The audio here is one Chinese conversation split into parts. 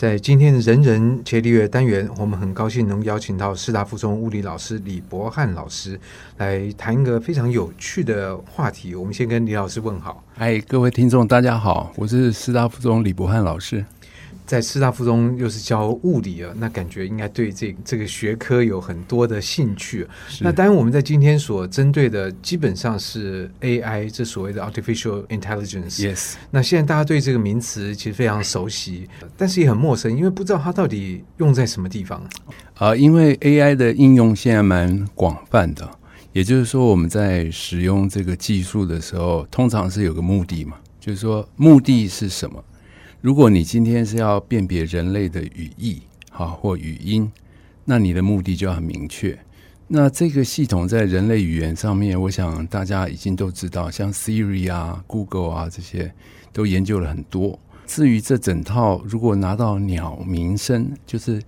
在今天的人人接力月单元，我们很高兴能邀请到师大附中物理老师李博翰老师来谈一个非常有趣的话题。我们先跟李老师问好。哎，各位听众，大家好，我是师大附中李博翰老师。在师大附中又是教物理啊，那感觉应该对这这个学科有很多的兴趣。那当然，我们在今天所针对的基本上是 AI，这所谓的 artificial intelligence。Yes。那现在大家对这个名词其实非常熟悉，但是也很陌生，因为不知道它到底用在什么地方。啊，因为 AI 的应用现在蛮广泛的，也就是说我们在使用这个技术的时候，通常是有个目的嘛，就是说目的是什么？如果你今天是要辨别人类的语义，好或语音，那你的目的就要很明确。那这个系统在人类语言上面，我想大家已经都知道，像 Siri 啊、Google 啊这些都研究了很多。至于这整套，如果拿到鸟鸣声，就是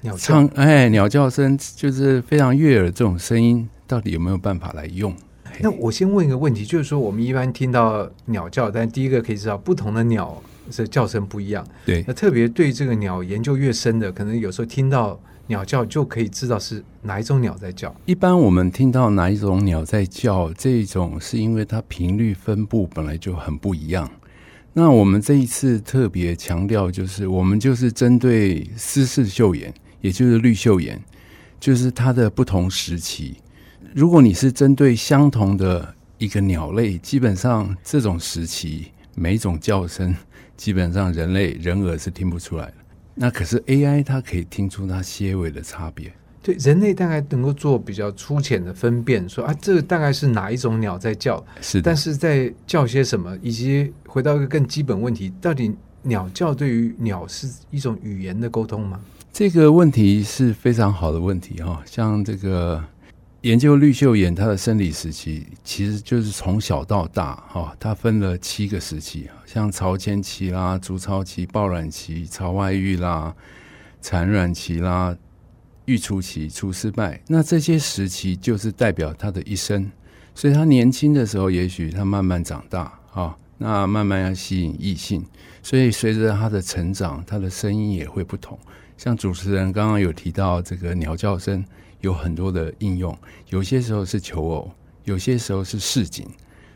鸟唱，哎，鸟叫声，就是非常悦耳这种声音，到底有没有办法来用？那我先问一个问题，就是说我们一般听到鸟叫，但第一个可以知道不同的鸟。这叫声不一样，对。那特别对这个鸟研究越深的，可能有时候听到鸟叫就可以知道是哪一种鸟在叫。一般我们听到哪一种鸟在叫，这种是因为它频率分布本来就很不一样。那我们这一次特别强调，就是我们就是针对丝氏绣眼，也就是绿绣眼，就是它的不同时期。如果你是针对相同的一个鸟类，基本上这种时期每一种叫声。基本上人类人耳是听不出来的，那可是 AI 它可以听出它些微的差别。对，人类大概能够做比较粗浅的分辨，说啊，这大概是哪一种鸟在叫？是，但是在叫些什么？以及回到一个更基本问题，到底鸟叫对于鸟是一种语言的沟通吗？这个问题是非常好的问题哈，像这个。研究绿绣眼，它的生理时期其实就是从小到大，哈，它分了七个时期，像巢前期啦、筑巢期、抱卵期、巢外育啦、产卵期啦、育雏期、雏失败。那这些时期就是代表它的一生。所以它年轻的时候，也许它慢慢长大，哈，那慢慢要吸引异性。所以随着它的成长，它的声音也会不同。像主持人刚刚有提到这个鸟叫声。有很多的应用，有些时候是求偶，有些时候是示警，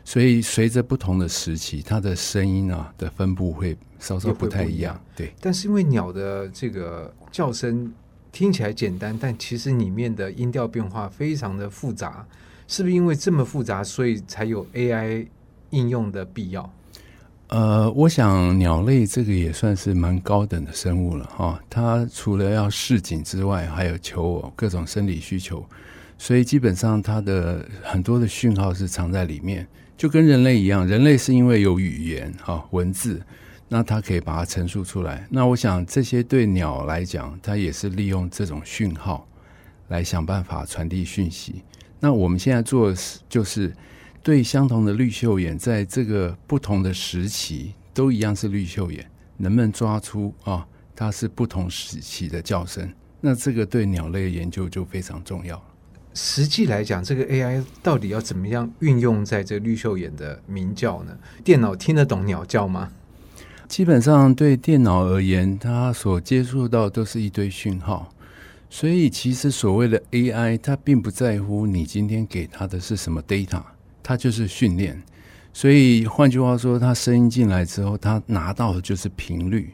所以随着不同的时期，它的声音啊的分布会稍稍不太一样。对，但是因为鸟的这个叫声听起来简单，但其实里面的音调变化非常的复杂，是不是因为这么复杂，所以才有 AI 应用的必要？呃，我想鸟类这个也算是蛮高等的生物了哈。它除了要示警之外，还有求偶各种生理需求，所以基本上它的很多的讯号是藏在里面，就跟人类一样。人类是因为有语言哈文字，那它可以把它陈述出来。那我想这些对鸟来讲，它也是利用这种讯号来想办法传递讯息。那我们现在做的是就是。对相同的绿绣眼，在这个不同的时期都一样是绿绣眼，能不能抓出啊、哦？它是不同时期的叫声，那这个对鸟类的研究就非常重要。实际来讲，这个 AI 到底要怎么样运用在这绿绣眼的鸣叫呢？电脑听得懂鸟叫吗？基本上对电脑而言，它所接触到都是一堆讯号，所以其实所谓的 AI，它并不在乎你今天给它的是什么 data。它就是训练，所以换句话说，它声音进来之后，它拿到的就是频率，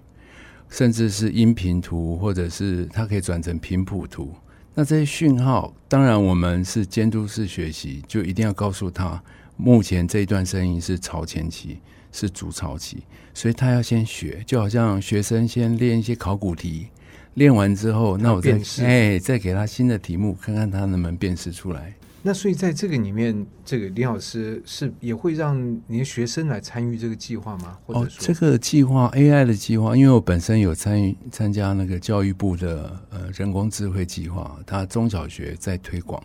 甚至是音频图，或者是它可以转成频谱图。那这些讯号，当然我们是监督式学习，就一定要告诉他，目前这一段声音是巢前期，是筑巢期，所以他要先学，就好像学生先练一些考古题，练完之后，那我再哎再给他新的题目，看看他能不能辨识出来。那所以在这个里面，这个林老师是也会让您的学生来参与这个计划吗？或者说，哦，这个计划 AI 的计划，因为我本身有参与参加那个教育部的呃人工智慧计划，它中小学在推广。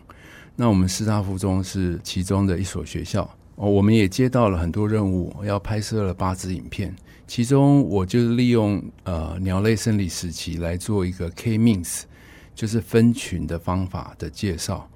那我们师大附中是其中的一所学校哦，我们也接到了很多任务，要拍摄了八支影片，其中我就是利用呃鸟类生理时期来做一个 K-means，就是分群的方法的介绍。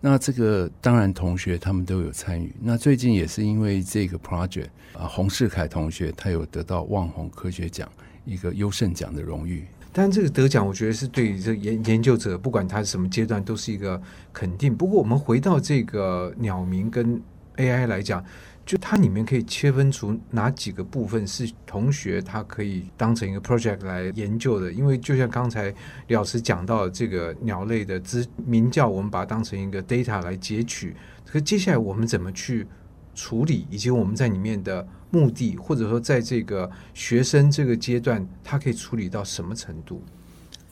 那这个当然，同学他们都有参与。那最近也是因为这个 project 啊，洪世凯同学他有得到望红科学奖一个优胜奖的荣誉。但这个得奖，我觉得是对于这研研究者，不管他是什么阶段，都是一个肯定。不过，我们回到这个鸟鸣跟 AI 来讲，就它里面可以切分出哪几个部分是同学他可以当成一个 project 来研究的？因为就像刚才李老师讲到的这个鸟类的知鸣叫，我们把它当成一个 data 来截取。可接下来我们怎么去处理，以及我们在里面的目的，或者说在这个学生这个阶段，他可以处理到什么程度？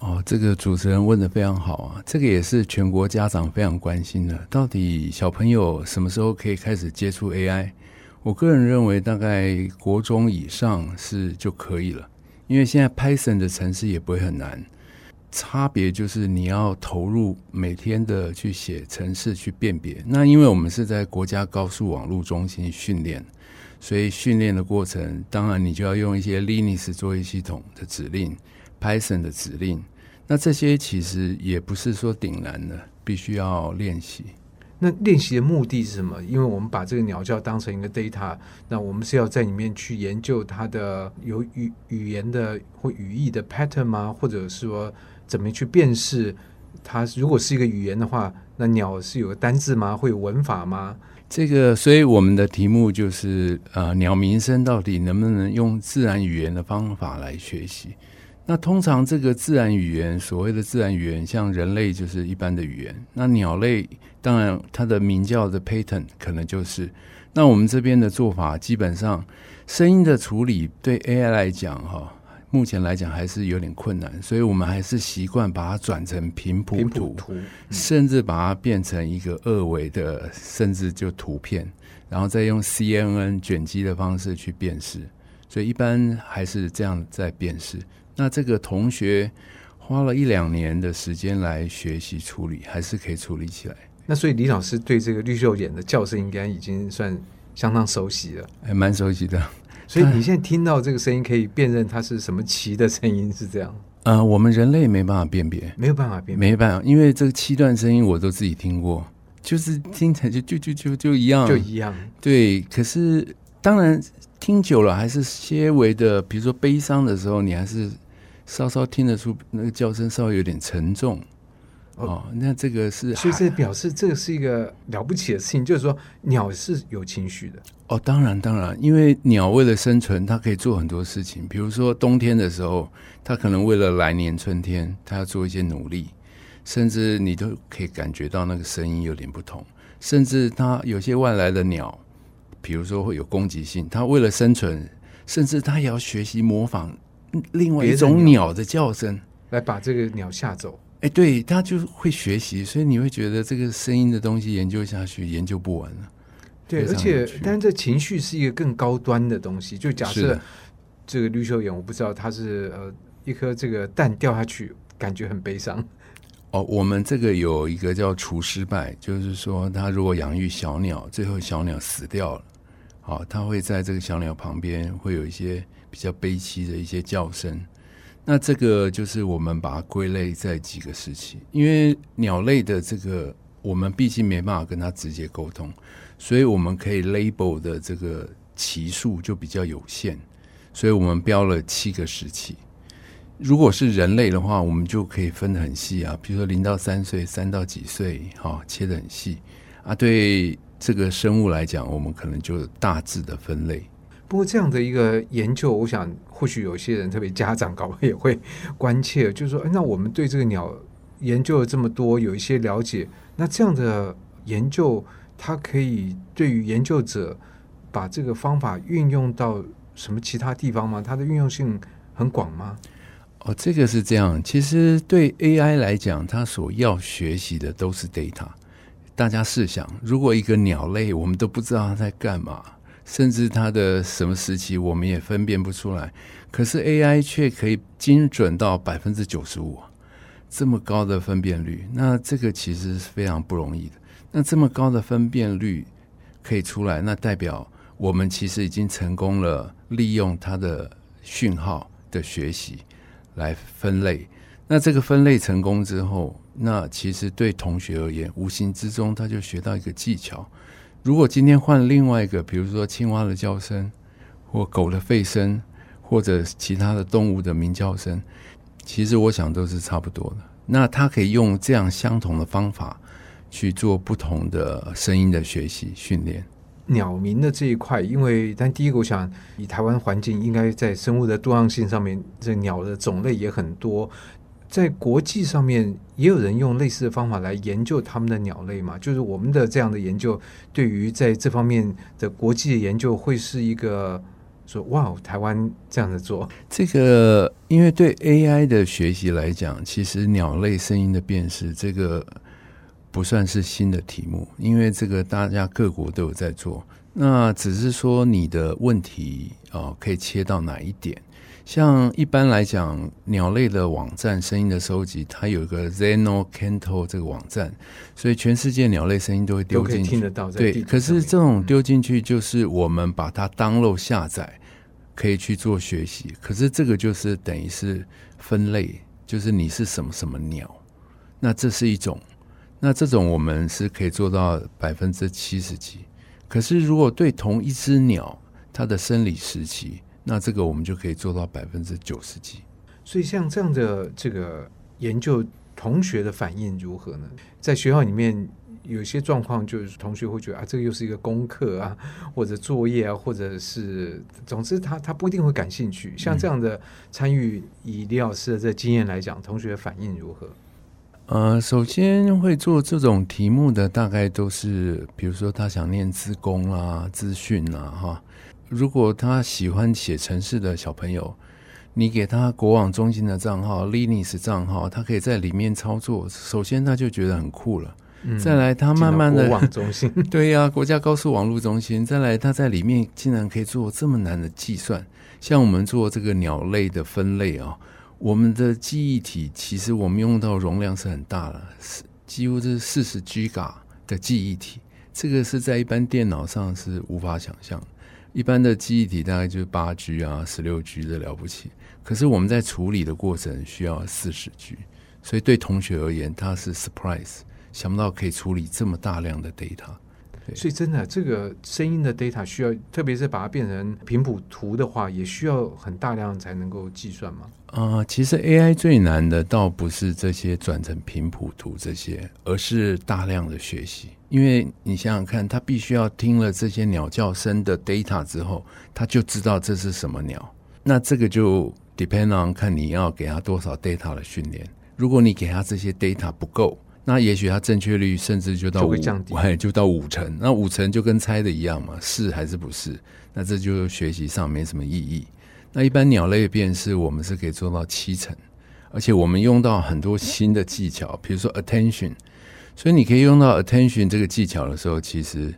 哦，这个主持人问得非常好啊，这个也是全国家长非常关心的。到底小朋友什么时候可以开始接触 AI？我个人认为，大概国中以上是就可以了，因为现在 Python 的程式也不会很难。差别就是你要投入每天的去写程式去辨别。那因为我们是在国家高速网络中心训练，所以训练的过程，当然你就要用一些 Linux 作业系统的指令、Python 的指令。那这些其实也不是说顶难的，必须要练习。那练习的目的是什么？因为我们把这个鸟叫当成一个 data，那我们是要在里面去研究它的有语语言的或语义的 pattern 吗？或者是说？怎么去辨识它？如果是一个语言的话，那鸟是有个单字吗？会有文法吗？这个，所以我们的题目就是呃，鸟鸣声到底能不能用自然语言的方法来学习？那通常这个自然语言，所谓的自然语言，像人类就是一般的语言。那鸟类当然它的鸣叫的 pattern 可能就是。那我们这边的做法，基本上声音的处理对 AI 来讲，哈。目前来讲还是有点困难，所以我们还是习惯把它转成频谱图，图嗯、甚至把它变成一个二维的，甚至就图片，然后再用 CNN 卷积的方式去辨识。所以一般还是这样在辨识。那这个同学花了一两年的时间来学习处理，还是可以处理起来。那所以李老师对这个绿袖眼的叫声应该已经算相当熟悉了，还蛮熟悉的。所以你现在听到这个声音，可以辨认它是什么鳍的声音，是这样？呃，我们人类没办法辨别，没有办法辨别，没办法，因为这个七段声音我都自己听过，就是听起来就就就就就一样，就一样。对，可是当然听久了还是些微的，比如说悲伤的时候，你还是稍稍听得出那个叫声稍微有点沉重。哦，那这个是，所以这表示这个是一个了不起的事情，就是说鸟是有情绪的。哦，当然当然，因为鸟为了生存，它可以做很多事情。比如说冬天的时候，它可能为了来年春天，它要做一些努力，甚至你都可以感觉到那个声音有点不同。甚至它有些外来的鸟，比如说会有攻击性，它为了生存，甚至它也要学习模仿另外一种鸟的叫声，来把这个鸟吓走。哎，对，它就会学习，所以你会觉得这个声音的东西研究下去研究不完了。对，而且，但是这情绪是一个更高端的东西。就假设这个绿袖眼，我不知道它是呃一颗这个蛋掉下去，感觉很悲伤。哦，我们这个有一个叫除失败，就是说，他如果养育小鸟，最后小鸟死掉了，好，他会在这个小鸟旁边会有一些比较悲凄的一些叫声。那这个就是我们把它归类在几个时期，因为鸟类的这个我们毕竟没办法跟它直接沟通，所以我们可以 label 的这个期数就比较有限，所以我们标了七个时期。如果是人类的话，我们就可以分得很细啊，比如说零到三岁，三到几岁，好，切得很细啊。对这个生物来讲，我们可能就大致的分类。不过这样的一个研究，我想或许有些人，特别家长搞也会关切，就是说，哎那我们对这个鸟研究了这么多，有一些了解，那这样的研究，它可以对于研究者把这个方法运用到什么其他地方吗？它的运用性很广吗？哦，这个是这样。其实对 AI 来讲，它所要学习的都是 data。大家试想，如果一个鸟类，我们都不知道它在干嘛。甚至它的什么时期我们也分辨不出来，可是 AI 却可以精准到百分之九十五，这么高的分辨率，那这个其实是非常不容易的。那这么高的分辨率可以出来，那代表我们其实已经成功了，利用它的讯号的学习来分类。那这个分类成功之后，那其实对同学而言，无形之中他就学到一个技巧。如果今天换另外一个，比如说青蛙的叫声，或狗的吠声，或者其他的动物的鸣叫声，其实我想都是差不多的。那他可以用这样相同的方法去做不同的声音的学习训练。鸟鸣的这一块，因为但第一个，我想以台湾环境，应该在生物的多样性上面，这鸟的种类也很多。在国际上面，也有人用类似的方法来研究他们的鸟类嘛？就是我们的这样的研究，对于在这方面的国际的研究，会是一个说哇，台湾这样子做。这个，因为对 AI 的学习来讲，其实鸟类声音的辨识，这个。不算是新的题目，因为这个大家各国都有在做。那只是说你的问题哦，可以切到哪一点？像一般来讲，鸟类的网站声音的收集，它有一个 Zeno Canto 这个网站，所以全世界鸟类声音都会丢进去，听得到。对，可是这种丢进去就是我们把它 download 下载，可以去做学习。可是这个就是等于是分类，就是你是什么什么鸟，那这是一种。那这种我们是可以做到百分之七十几，可是如果对同一只鸟它的生理时期，那这个我们就可以做到百分之九十几。所以像这样的这个研究，同学的反应如何呢？在学校里面有些状况，就是同学会觉得啊，这个又是一个功课啊，或者作业啊，或者是总之他他不一定会感兴趣。像这样的参与，以李老师的这经验来讲，同学反应如何？呃，首先会做这种题目的，大概都是，比如说他想念资工啦、资讯啦，哈。如果他喜欢写程式的小朋友，你给他国网中心的账号、Linux 账号，他可以在里面操作。首先他就觉得很酷了。嗯、再来，他慢慢的，国网中心，对呀、啊，国家高速网络中心。再来，他在里面竟然可以做这么难的计算，像我们做这个鸟类的分类啊、哦。我们的记忆体其实我们用到容量是很大的，是几乎是四十 Giga 的记忆体，这个是在一般电脑上是无法想象。一般的记忆体大概就是八 G 啊、十六 G 的了不起，可是我们在处理的过程需要四十 G，所以对同学而言他是 surprise，想不到可以处理这么大量的 data。所以真的，这个声音的 data 需要，特别是把它变成频谱图的话，也需要很大量才能够计算吗？啊、呃，其实 AI 最难的倒不是这些转成频谱图这些，而是大量的学习。因为你想想看，它必须要听了这些鸟叫声的 data 之后，它就知道这是什么鸟。那这个就 depend on 看你要给它多少 data 的训练。如果你给它这些 data 不够，那也许它正确率甚至就到五，哎，就到五成。那五成就跟猜的一样嘛，是还是不是？那这就学习上没什么意义。那一般鸟类辨识，我们是可以做到七成，而且我们用到很多新的技巧，比如说 attention。所以你可以用到 attention 这个技巧的时候，其实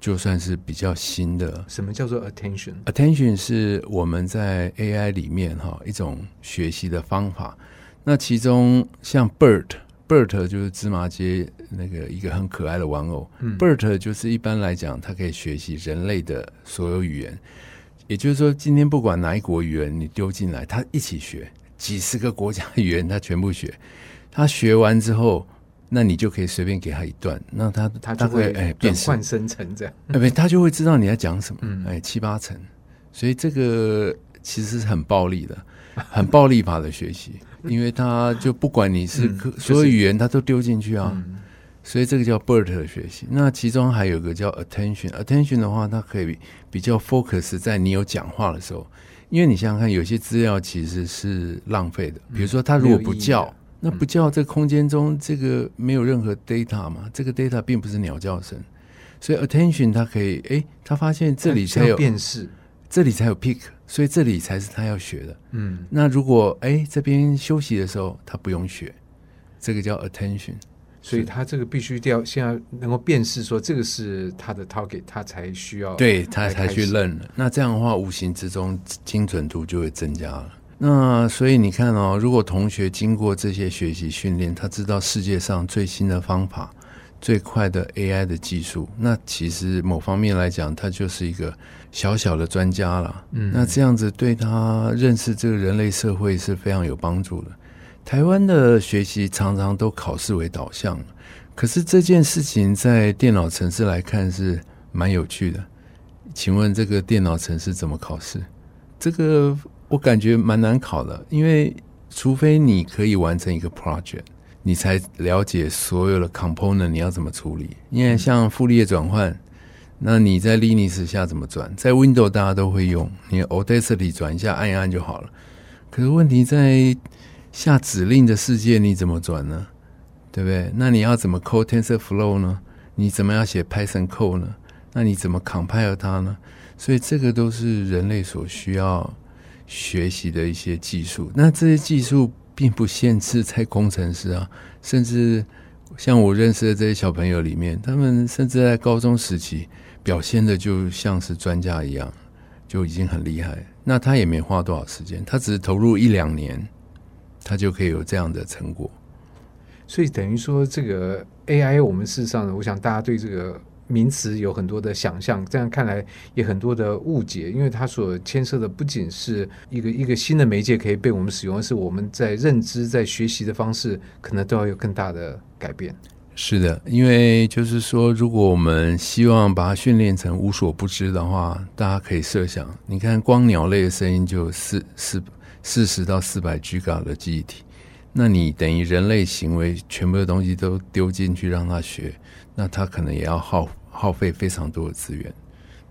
就算是比较新的。什么叫做 attention？attention 是我们在 AI 里面哈一种学习的方法。那其中像 BERT。BERT 就是芝麻街那个一个很可爱的玩偶。嗯，BERT 就是一般来讲，它可以学习人类的所有语言。也就是说，今天不管哪一国语言你丢进来，它一起学，几十个国家语言它全部学。它学完之后，那你就可以随便给他一段，那他他就会哎变换生成这样，哎不，他就会知道你在讲什么。嗯，哎七八成，所以这个其实是很暴力的。很暴力法的学习，因为他就不管你是所有语言，他都丢进去啊，所以这个叫 BERT 的学习。那其中还有个叫 attention，attention 的话，它可以比较 focus 在你有讲话的时候，因为你想想看，有些资料其实是浪费的，比如说他如果不叫，那不叫这空间中这个没有任何 data 嘛，这个 data 并不是鸟叫声，所以 attention 它可以，哎，他发现这里才有辨识。这里才有 pick，所以这里才是他要学的。嗯，那如果哎这边休息的时候他不用学，这个叫 attention，所以他这个必须要先要能够辨识说这个是他的 target，他才需要对他才去认。那这样的话，无形之中精准度就会增加了。那所以你看哦，如果同学经过这些学习训练，他知道世界上最新的方法。最快的 AI 的技术，那其实某方面来讲，他就是一个小小的专家了。嗯，那这样子对他认识这个人类社会是非常有帮助的。台湾的学习常常都考试为导向，可是这件事情在电脑城市来看是蛮有趣的。请问这个电脑城市怎么考试？这个我感觉蛮难考的，因为除非你可以完成一个 project，你才了解所有的 component 你要怎么处理。因为像傅立叶转换，那你在 Linux 下怎么转？在 Windows 大家都会用，你 Audacity 转一下，按一按就好了。可是问题在下指令的世界，你怎么转呢？对不对？那你要怎么 code TensorFlow 呢？你怎么样写 Python code 呢？那你怎么 compile 它呢？所以这个都是人类所需要学习的一些技术。那这些技术并不限制在工程师啊，甚至像我认识的这些小朋友里面，他们甚至在高中时期表现的就像是专家一样，就已经很厉害。那他也没花多少时间，他只是投入一两年，他就可以有这样的成果。所以等于说，这个 AI，我们事实上呢，我想大家对这个。名词有很多的想象，这样看来也很多的误解，因为它所牵涉的不仅是一个一个新的媒介可以被我们使用，而是我们在认知、在学习的方式，可能都要有更大的改变。是的，因为就是说，如果我们希望把它训练成无所不知的话，大家可以设想，你看光鸟类的声音就四四四十到四百 G 高的记忆体，那你等于人类行为全部的东西都丢进去让他学。那他可能也要耗耗费非常多的资源，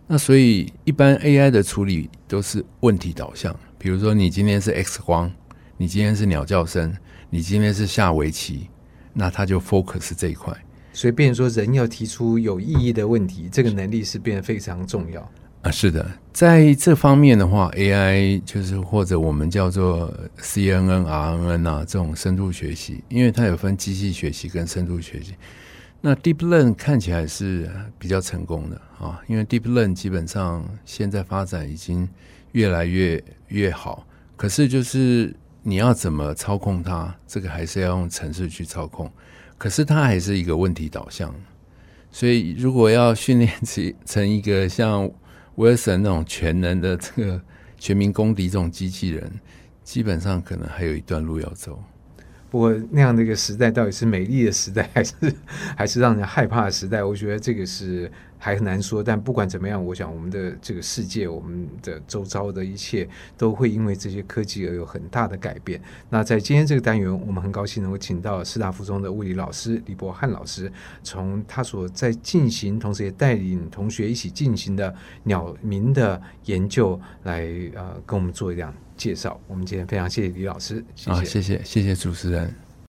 那所以一般 AI 的处理都是问题导向。比如说，你今天是 X 光，你今天是鸟叫声，你今天是下围棋，那他就 focus 这一块。所以，变说人要提出有意义的问题，这个能力是变得非常重要啊。是的，在这方面的话，AI 就是或者我们叫做 CNN、RNN 啊这种深度学习，因为它有分机器学习跟深度学习。那 Deep Learn 看起来是比较成功的啊，因为 Deep Learn 基本上现在发展已经越来越越好。可是就是你要怎么操控它，这个还是要用程式去操控。可是它还是一个问题导向，所以如果要训练成成一个像 Wilson 那种全能的这个全民公敌这种机器人，基本上可能还有一段路要走。不过那样的一个时代，到底是美丽的时代，还是 还是让人害怕的时代？我觉得这个是还很难说。但不管怎么样，我想我们的这个世界，我们的周遭的一切，都会因为这些科技而有很大的改变。那在今天这个单元，我们很高兴能够请到师大附中的物理老师李博翰老师，从他所在进行，同时也带领同学一起进行的鸟鸣的研究来，来呃跟我们做一样介绍，我们今天非常谢谢李老师，谢谢，谢谢，谢谢主持人。